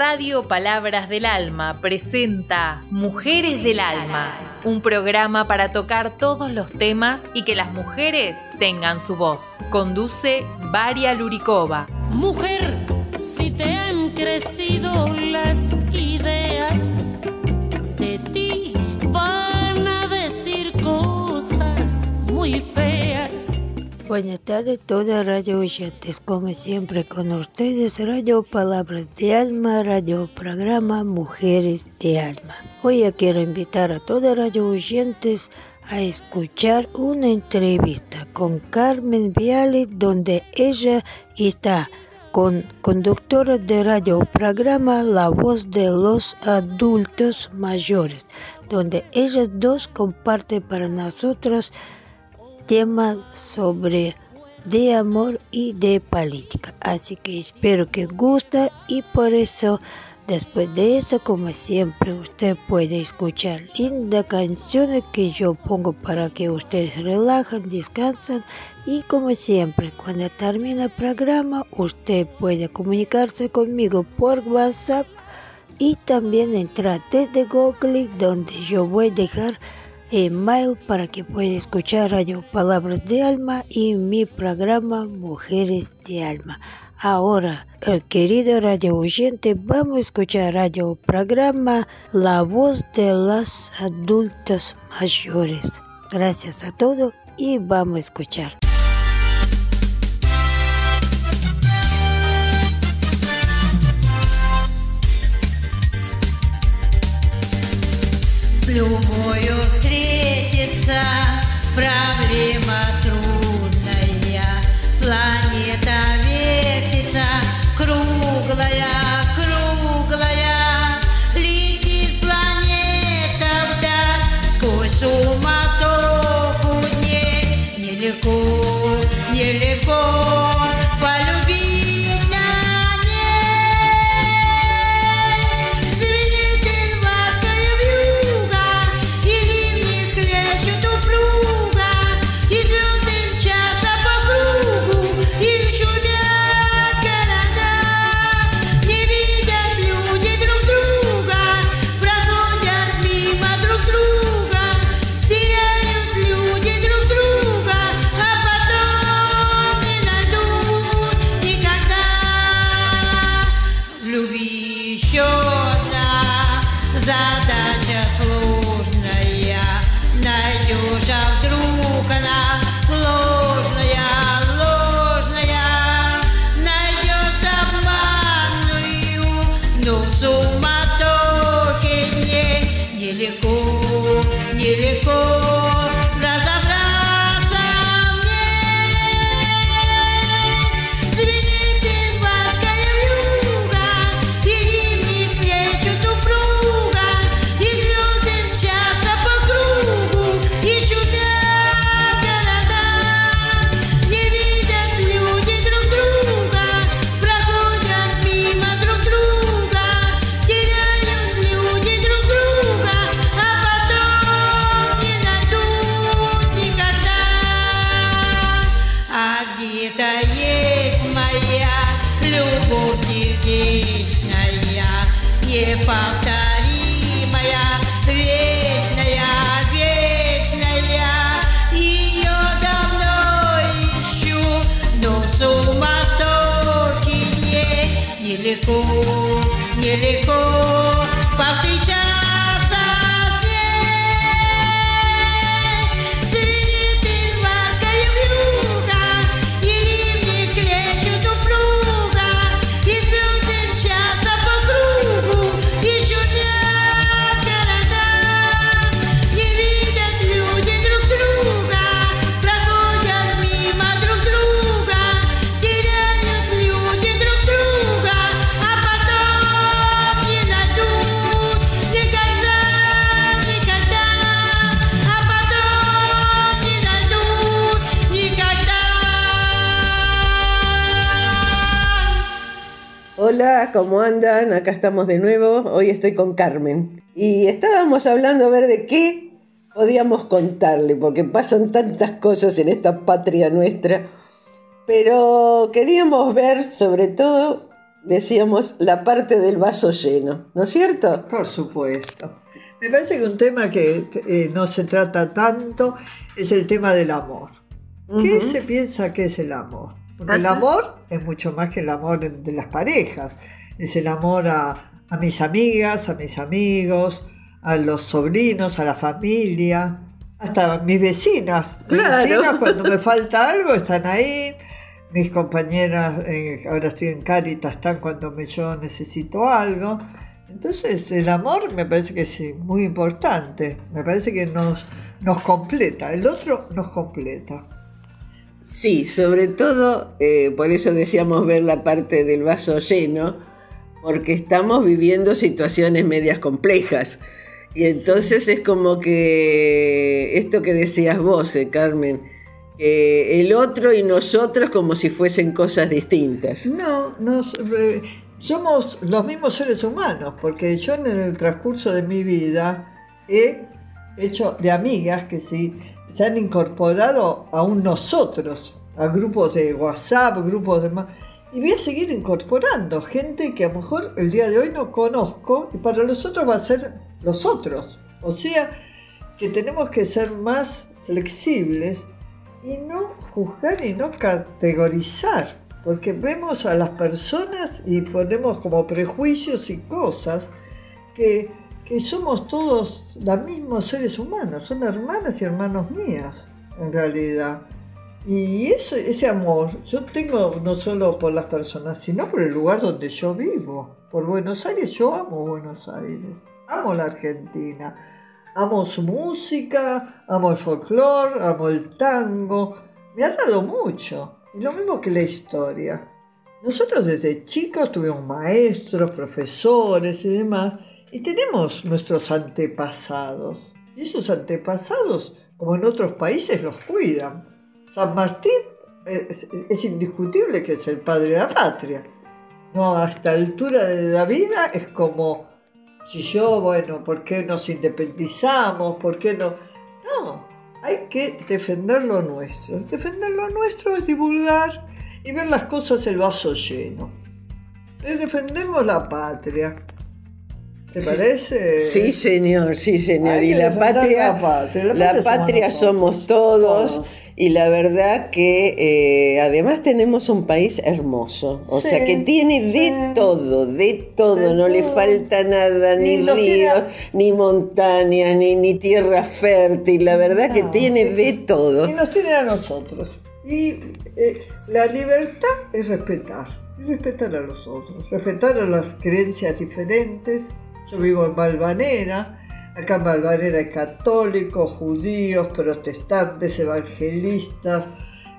Radio Palabras del Alma presenta Mujeres del Alma, un programa para tocar todos los temas y que las mujeres tengan su voz. Conduce Varia Luricova. Mujer, si te han crecido las Buenas tardes, toda radio oyentes. Como siempre, con ustedes, Radio Palabras de Alma, radio programa Mujeres de Alma. Hoy quiero invitar a toda radio oyentes a escuchar una entrevista con Carmen Viale, donde ella está con conductora de radio programa La Voz de los Adultos Mayores, donde ellas dos comparten para nosotros tema sobre de amor y de política. Así que espero que guste y por eso después de eso como siempre usted puede escuchar lindas canciones que yo pongo para que ustedes relajen, descansen y como siempre cuando termine el programa usted puede comunicarse conmigo por WhatsApp y también entrar desde Google donde yo voy a dejar email para que pueda escuchar Radio Palabras de Alma y mi programa Mujeres de Alma. Ahora, el querido radio oyente, vamos a escuchar radio programa La Voz de las Adultos Mayores. Gracias a todos y vamos a escuchar. любою встретится проблема трудная. ¿Cómo andan? Acá estamos de nuevo. Hoy estoy con Carmen. Y estábamos hablando a ver de qué podíamos contarle, porque pasan tantas cosas en esta patria nuestra. Pero queríamos ver sobre todo decíamos la parte del vaso lleno, ¿no es cierto? Por supuesto. Me parece que un tema que eh, no se trata tanto es el tema del amor. ¿Qué se piensa que es el amor? Porque el amor es mucho más que el amor de las parejas. Es el amor a, a mis amigas, a mis amigos, a los sobrinos, a la familia, hasta a mis vecinas. Mis vecinas cuando me falta algo están ahí. Mis compañeras, eh, ahora estoy en Cáritas, están cuando me, yo necesito algo. Entonces el amor me parece que es eh, muy importante, me parece que nos, nos completa, el otro nos completa. Sí, sobre todo, eh, por eso decíamos ver la parte del vaso lleno, porque estamos viviendo situaciones medias complejas. Y entonces es como que esto que decías vos, eh, Carmen, que el otro y nosotros como si fuesen cosas distintas. No, nos, eh, somos los mismos seres humanos, porque yo en el transcurso de mi vida he hecho de amigas que sí se han incorporado a un nosotros, a grupos de WhatsApp, grupos de más. Y voy a seguir incorporando gente que a lo mejor el día de hoy no conozco y para los otros va a ser los otros. O sea, que tenemos que ser más flexibles y no juzgar y no categorizar, porque vemos a las personas y ponemos como prejuicios y cosas que, que somos todos los mismos seres humanos, son hermanas y hermanos mías, en realidad. Y eso, ese amor, yo tengo no solo por las personas, sino por el lugar donde yo vivo. Por Buenos Aires, yo amo Buenos Aires, amo la Argentina, amo su música, amo el folclore, amo el tango, me ha dado mucho. Y lo mismo que la historia. Nosotros desde chicos tuvimos maestros, profesores y demás, y tenemos nuestros antepasados. Y esos antepasados, como en otros países, los cuidan. San Martín es, es indiscutible que es el padre de la patria. No, a esta altura de la vida es como si yo, bueno, ¿por qué nos independizamos? ¿Por qué no? No, hay que defender lo nuestro. Defender lo nuestro es divulgar y ver las cosas el vaso lleno. Eh, Defendemos la patria. ¿Te parece? Sí, señor, sí, señor. Y la patria, la patria. La la patria somos. Todos. Y la verdad que eh, además tenemos un país hermoso. O Sí, sea, que tiene de sí. todo, de todo. De no le falta nada, ni ríos, ni montañas, ni, ni tierra fértil. La verdad que tiene de todo. Y nos tiene a nosotros. Y eh, la libertad es respetar. Y respetar a los otros. Respetar a las creencias diferentes. Yo vivo en Valvanera. Acá hay católicos, judíos, protestantes, evangelistas,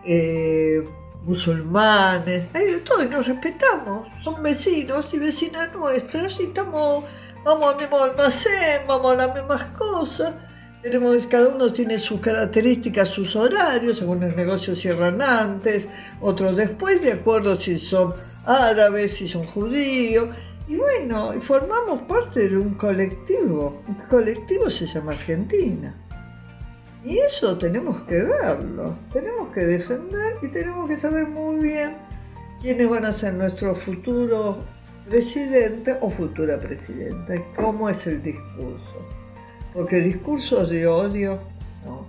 eh, musulmanes. Hay de todo y nos respetamos. Son vecinos y vecinas nuestras y estamos, vamos al mismo almacén, vamos a las mismas cosas. Tenemos, cada uno tiene sus características, sus horarios, algunos negocios cierran antes, otros después, de acuerdo si son árabes, si son judíos. Y bueno, formamos parte de un colectivo. Un colectivo se llama Argentina. Y eso tenemos que verlo, tenemos que defender y tenemos que saber muy bien quiénes van a ser nuestro futuro presidente o futura presidenta y cómo es el discurso. Porque discursos de odio, no.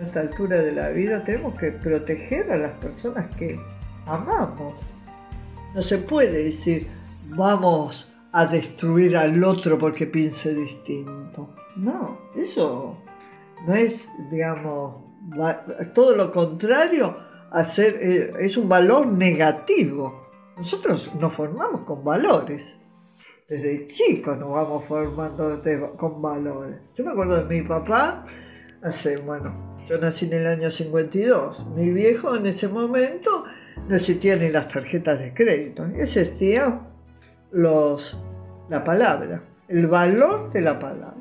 A esta altura de la vida tenemos que proteger a las personas que amamos. No se puede decir, vamos a destruir al otro porque piense distinto. No, eso no es, digamos, todo lo contrario, hacer, eh, es un valor negativo. Nosotros nos formamos con valores. Desde chicos nos vamos formando con valores. Yo me acuerdo de mi papá, hace, bueno, yo nací en el año 52. Mi viejo en ese momento no existían ni las tarjetas de crédito, existía los, la palabra, el valor de la palabra.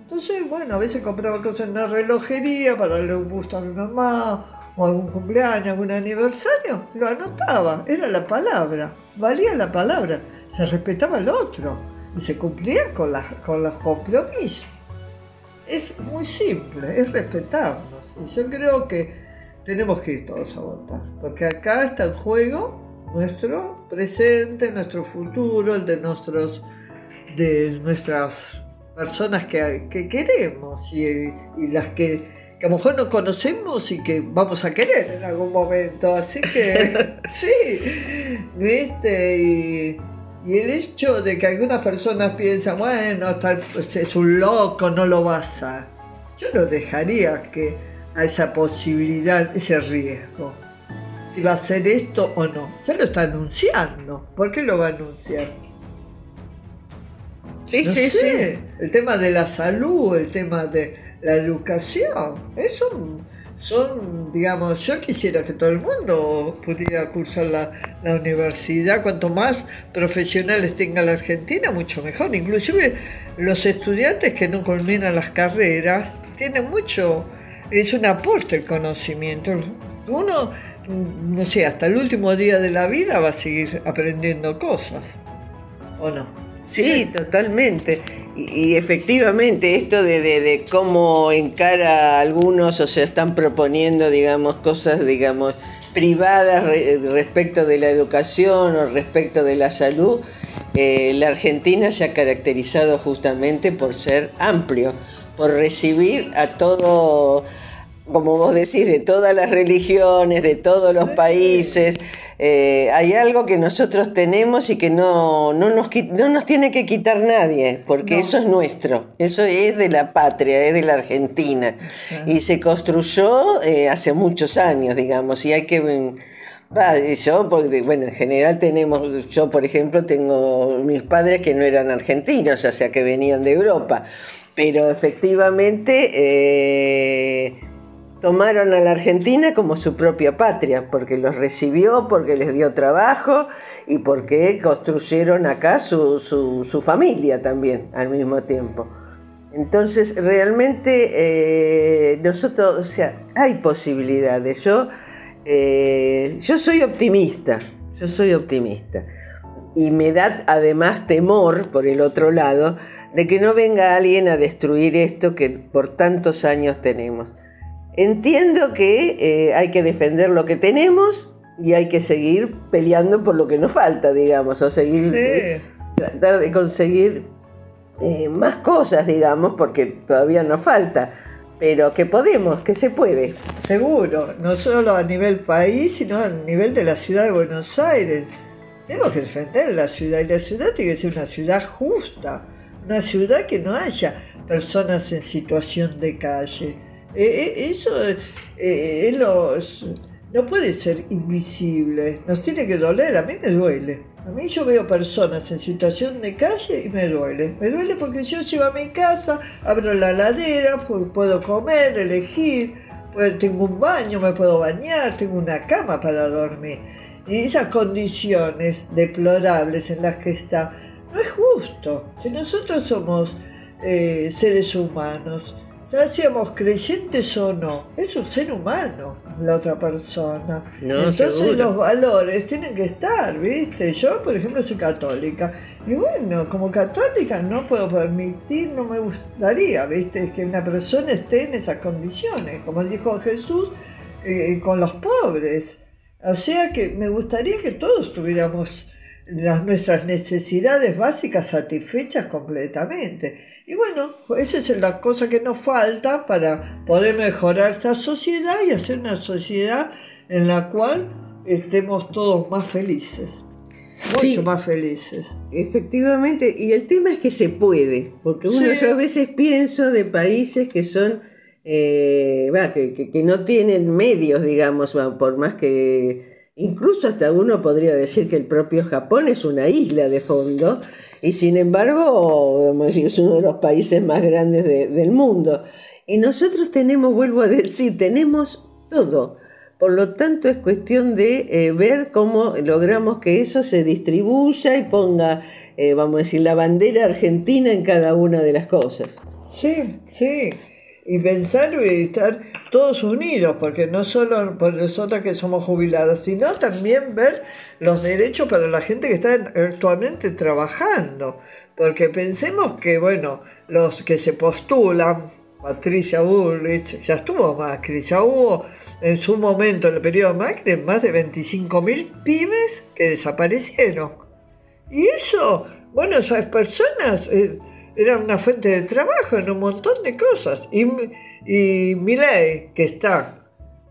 Entonces, bueno, a veces compraba cosas en la relojería para darle un gusto a mi mamá, o algún cumpleaños, algún aniversario, lo anotaba, era la palabra, valía la palabra, se respetaba al otro y se cumplía con, las, con los compromisos. Es muy simple, es respetarnos. Y yo creo que tenemos que ir todos a votar, porque acá está en juego nuestro presente, nuestro futuro, el de nuestros de nuestras personas que, que queremos y, y las que, que a lo mejor no conocemos y que vamos a querer en algún momento. Así que sí, ¿viste? Y, y el hecho de que algunas personas piensan, bueno, tal, pues es un loco, no lo vas a... Yo no dejaría que a esa posibilidad, ese riesgo. Si va a hacer esto o no. Ya lo está anunciando. ¿Por qué lo va a anunciar? Sí, No sí, sé, sí. El tema de la salud, el tema de la educación, eso son, digamos, yo quisiera que todo el mundo pudiera cursar la, la universidad, cuanto más profesionales tenga la Argentina, mucho mejor. Inclusive los estudiantes que no culminan las carreras tienen mucho, es un aporte el conocimiento. Uno, no sé, hasta el último día de la vida va a seguir aprendiendo cosas, ¿o no? Sí, totalmente. Y, efectivamente, esto de, de- cómo encara a algunos o se están proponiendo, digamos, cosas, digamos, privadas re- respecto de la educación o respecto de la salud, eh, la Argentina se ha caracterizado justamente por ser amplio, por recibir a todo, como vos decís, de todas las religiones, de todos los países. Eh, hay algo que nosotros tenemos y que no, no, nos, no nos tiene que quitar nadie, porque No. eso es nuestro, eso es de la patria, es de la Argentina. Y se construyó eh, hace muchos años, digamos, y hay que... mm, yo, porque, bueno, en general tenemos, yo por ejemplo tengo mis padres que no eran argentinos, o sea que venían de Europa, pero efectivamente eh, tomaron a la Argentina como su propia patria, porque los recibió, porque les dio trabajo y porque construyeron acá su, su, familia también al mismo tiempo. Entonces, realmente eh, nosotros, o sea, hay posibilidades. Yo, eh, yo soy optimista, yo soy optimista. Y me da además temor, por el otro lado, de que no venga alguien a destruir esto que por tantos años tenemos. Entiendo que eh, hay que defender lo que tenemos y hay que seguir peleando por lo que nos falta, digamos, o seguir Sí. tratar de conseguir eh, más cosas, digamos, porque todavía nos falta, pero que podemos, que se puede. Seguro, no solo a nivel país, sino a nivel de la ciudad de Buenos Aires. Tenemos que defender la ciudad y la ciudad tiene que ser una ciudad justa, una ciudad que no haya personas en situación de calle. Eh, eh, eso eh, es- no puede ser invisible, nos tiene que doler, a mí me duele. A mí yo veo personas en situación de calle y me duele. Me duele porque yo llego a mi casa, abro la ladera, pu- puedo comer, elegir, pues tengo un baño, me puedo bañar, tengo una cama para dormir. Y esas condiciones deplorables en las que está, no es justo. Si nosotros somos eh, seres humanos, ya seamos creyentes o no, es un ser humano la otra persona. No, Entonces seguro. los valores tienen que estar, ¿viste? Yo, por ejemplo, soy católica. Y bueno, como católica no puedo permitir, no me gustaría, ¿viste? Que una persona esté en esas condiciones, como dijo Jesús, eh, con los pobres. O sea que me gustaría que todos tuviéramos las, nuestras necesidades básicas satisfechas completamente. Y bueno, esa es la cosa que nos falta para poder mejorar esta sociedad y hacer una sociedad en la cual estemos todos más felices. Mucho Sí. más felices. Efectivamente, y el tema es que se puede, porque uno, Sí. yo a veces pienso de países que son, eh, que, que- que no tienen medios, digamos, por más que, incluso hasta uno podría decir que el propio Japón es una isla de fondo, y sin embargo, es uno de los países más grandes de- del mundo. Y nosotros tenemos, vuelvo a decir, tenemos todo. Por lo tanto, es cuestión de eh, ver cómo logramos que eso se distribuya y ponga, eh, vamos a decir, la bandera argentina en cada una de las cosas. Sí, sí. Y pensar y estar todos unidos, porque no solo por nosotras que somos jubiladas, sino también ver los derechos para la gente que está actualmente trabajando. Porque pensemos que, bueno, los que se postulan Patricia Bullrich, ya estuvo Macri, ya hubo en su momento, en el periodo Macri, más de 25.000 pymes que desaparecieron. Y eso, bueno, esas personas eh, eran una fuente de trabajo en un montón de cosas. Y, y Milei, que está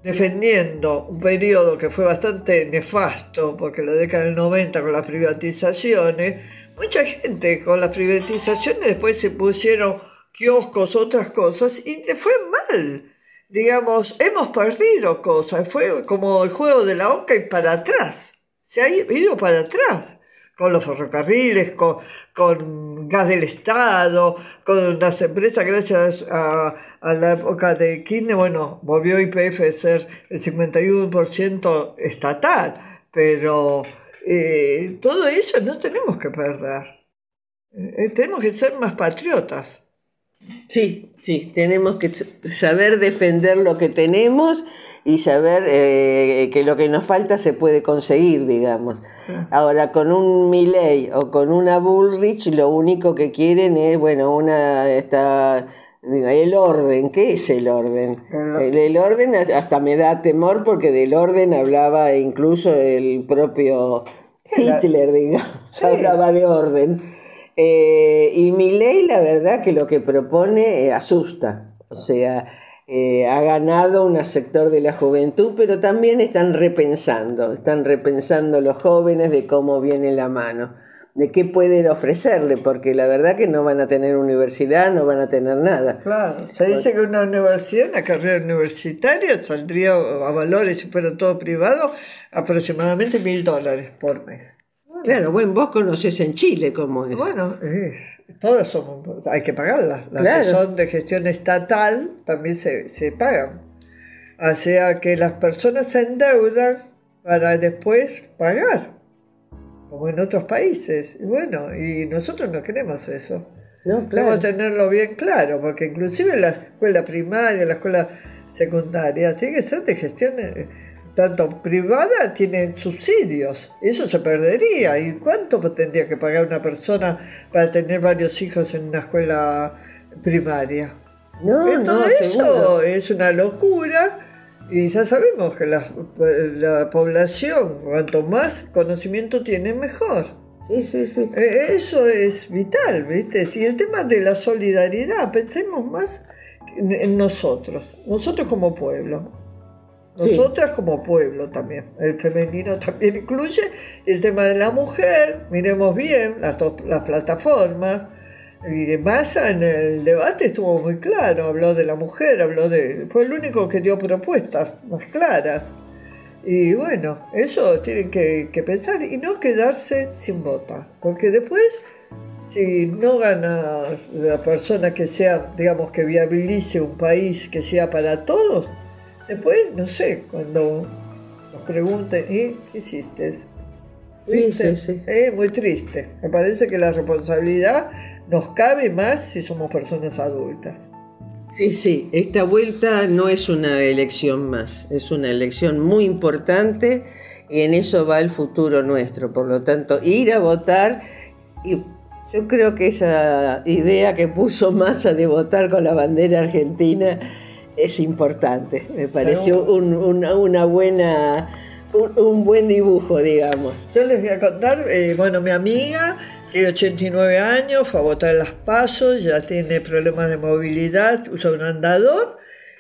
defendiendo un periodo que fue bastante nefasto, porque la década del 90 con las privatizaciones, mucha gente con las privatizaciones después se pusieron kioscos, otras cosas, y fue mal. Digamos, hemos perdido cosas, fue como el juego de la oca y para atrás, se ha ido para atrás, con los ferrocarriles, con gas del Estado, con las empresas, gracias a, la época de Kirchner, bueno, volvió IPF a ser el 51% estatal, pero eh, todo eso no tenemos que perder. Eh, tenemos que ser más patriotas. Sí, sí, tenemos que saber defender lo que tenemos y saber eh, que lo que nos falta se puede conseguir, digamos. Ahora, con un Milley o con una Bullrich, lo único que quieren es, bueno, una está el orden, ¿qué es el orden? El, el orden hasta me da temor porque del orden hablaba incluso el propio Hitler, digamos, hablaba de orden. Eh, y mi ley, la verdad, que lo que propone eh, asusta. O sea, eh, ha ganado un sector de la juventud, pero también están repensando, están repensando los jóvenes de cómo viene la mano, de qué pueden ofrecerle, porque la verdad que no van a tener universidad, no van a tener nada. Claro, se dice que una universidad, una carrera universitaria, saldría a valores, si fuera todo privado, aproximadamente mil dólares por mes. Claro, bueno, vos conocés en Chile cómo es. Bueno, eh, todas son, hay que pagarlas. Las Claro. que son de gestión estatal también se, se pagan. O sea que las personas se endeudan para después pagar, como en otros países. Y bueno, y nosotros no queremos eso. No, claro. tenerlo bien claro, porque inclusive la escuela primaria, la escuela secundaria, tiene que ser de gestión eh, tanto privada, tienen subsidios. Eso se perdería. ¿Y cuánto tendría que pagar una persona para tener varios hijos en una escuela primaria? No, Eh, Todo no, eso es una locura. Y ya sabemos que la, la población, cuanto más conocimiento tiene, mejor. Sí, sí, sí. Eh, Eso es vital, ¿viste? Si el tema de la solidaridad, pensemos más en nosotros, nosotros como pueblo. Sí. Nosotras como pueblo también, el femenino también incluye el tema de la mujer, miremos bien las, dos- las plataformas, y Massa en el debate estuvo muy claro, habló de la mujer, habló de... fue el único que dio propuestas más claras. Y bueno, eso tienen que, que pensar y no quedarse sin votar, porque después, si no gana la persona que sea, digamos, que viabilice un país que sea para todos, después, no sé, cuando nos pregunten, ¿y qué hiciste? Sí, ¿Viste? sí, sí. Es muy triste. Me parece que la responsabilidad nos cabe más si somos personas adultas. Sí, sí, esta vuelta no es una elección más, es una elección muy importante y en eso va el futuro nuestro. Por lo tanto, ir a votar y yo creo que esa idea que puso Massa de votar con la bandera argentina es importante. Me pareció un- una, una buena, un, un buen dibujo, digamos. Yo les voy a contar, eh, bueno, mi amiga tiene 89 años, fue a votar en las pasos, ya tiene problemas de movilidad, usa un andador.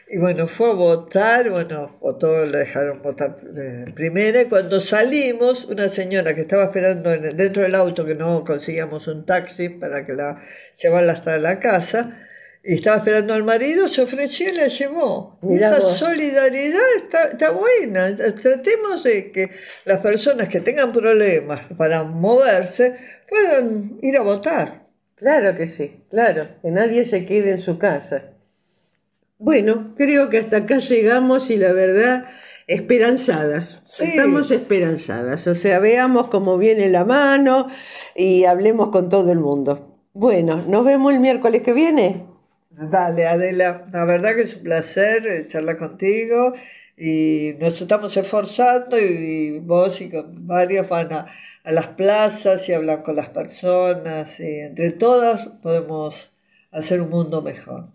Y bueno, fue a votar, bueno, votó, le dejaron votar eh, primera. Y cuando salimos, una señora que estaba esperando en- dentro del auto, que no conseguíamos un taxi para que la llevarla hasta la casa, estaba esperando al marido, se ofreció y la llevó. Y Mirá esa vos. solidaridad está, está buena. Tratemos de que las personas que tengan problemas para moverse puedan ir a votar. Claro que sí, claro, que nadie se quede en su casa. Bueno, creo que hasta acá llegamos y la verdad, esperanzadas. Sí. Estamos esperanzadas, o sea, veamos cómo viene la mano y hablemos con todo el mundo. Bueno, nos vemos el miércoles que viene. Dale, Adela, la verdad que es un placer eh, charlar contigo y nos estamos esforzando y, vos y con varios van a, a las plazas y hablan con las personas y entre todas podemos hacer un mundo mejor.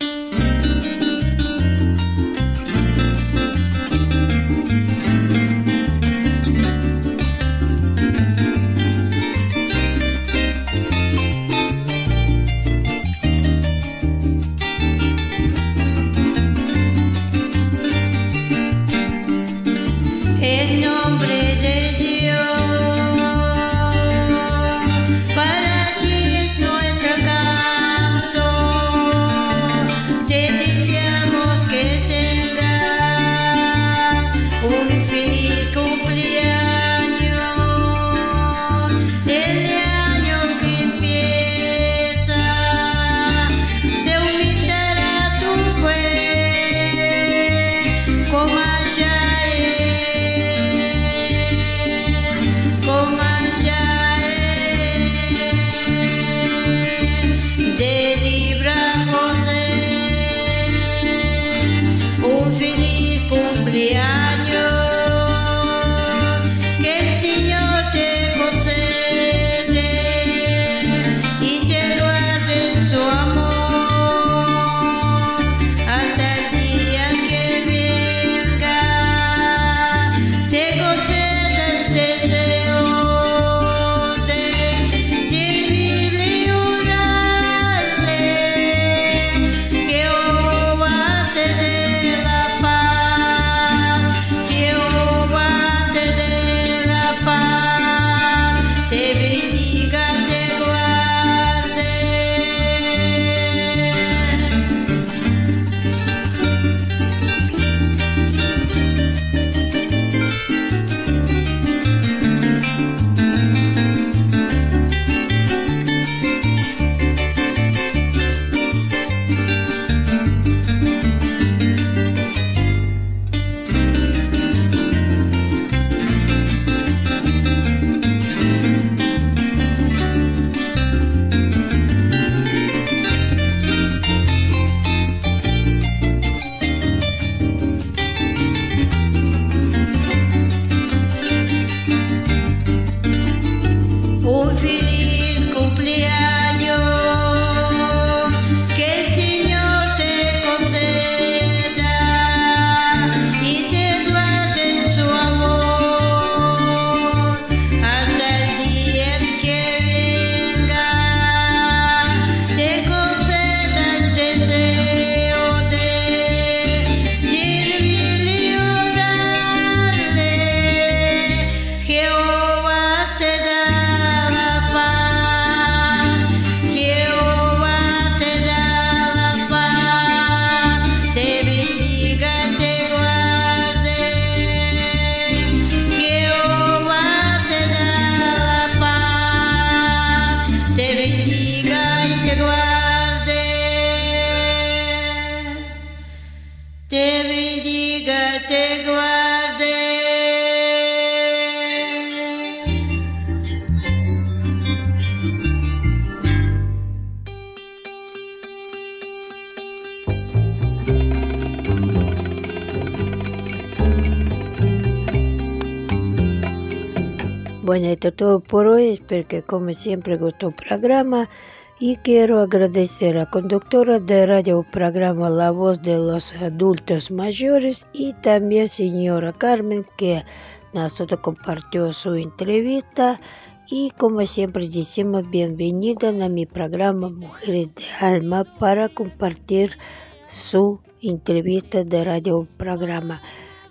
Bueno, esto todo por hoy. Espero que como siempre gustó el programa. Y quiero agradecer a conductora de radio programa La Voz de los Adultos Mayores y también señora Carmen que nosotros compartió su entrevista. Y como siempre decimos, bienvenida a mi programa Mujeres de Alma para compartir su entrevista de radio programa.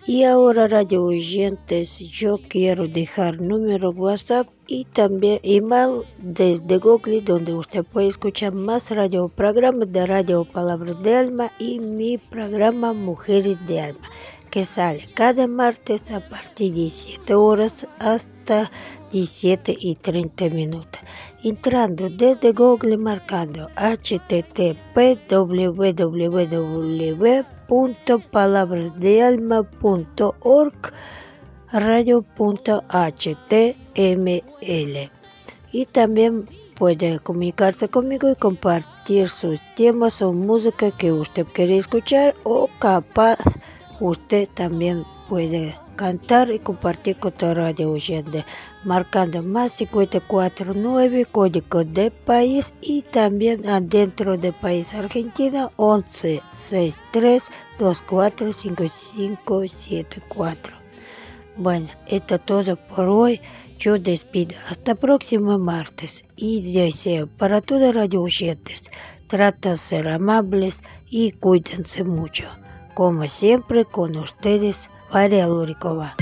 Y ahora, radio oyentes, yo quiero dejar número WhatsApp y también email desde Google, donde usted puede escuchar más radio programas de Radio Palabras de Alma y mi programa Mujeres de Alma, que sale cada martes a partir de 7 horas hasta 17 y 30 minutos. Entrando desde Google marcando http www.palabrasdealma.org radio.html y también puede comunicarse conmigo y compartir sus temas o música que usted quiere escuchar o capaz usted también puede cantar y compartir con tu radio oyente, marcando más 549 código de país y también adentro del país Argentina 11 63 24 5574. Bueno, esto es todo por hoy. Yo despido hasta próximo martes y deseo para todos radio oyentes, trata de ser amables y cuídense mucho. Como siempre con ustedes, Варя Лурикова.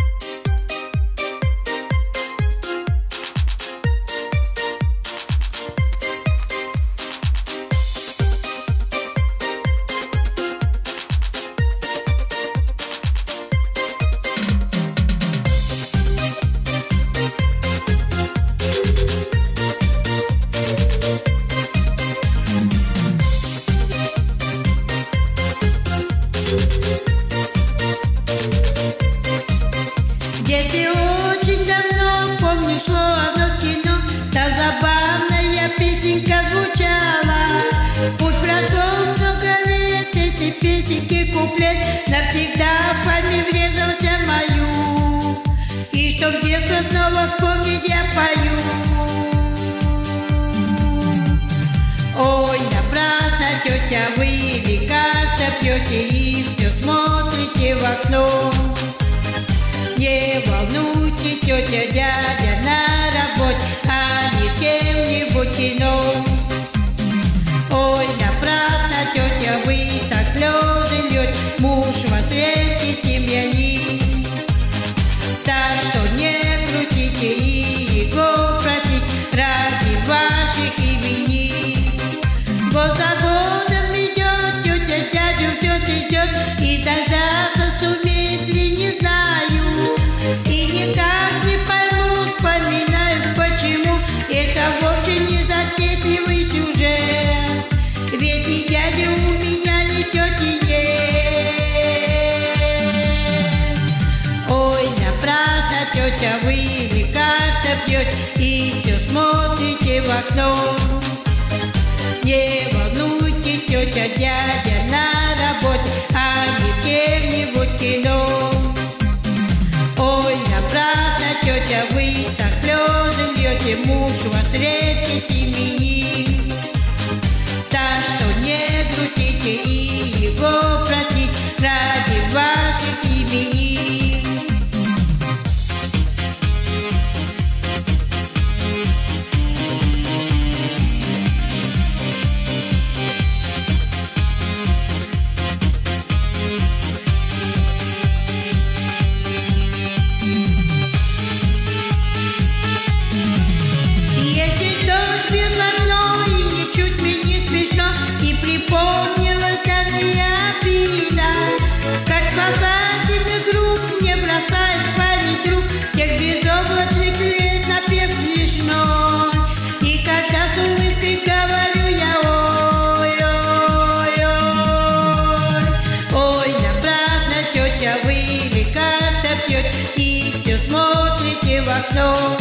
смотрите в окно. Не волнуйтесь, тетя, дядя окно.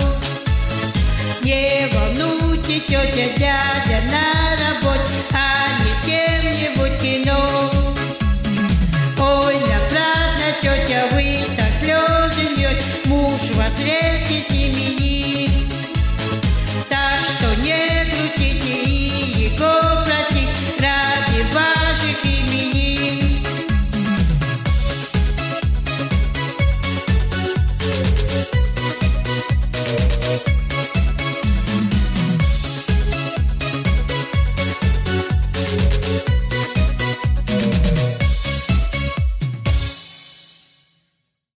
Не волнуйтесь, тетя, дядя на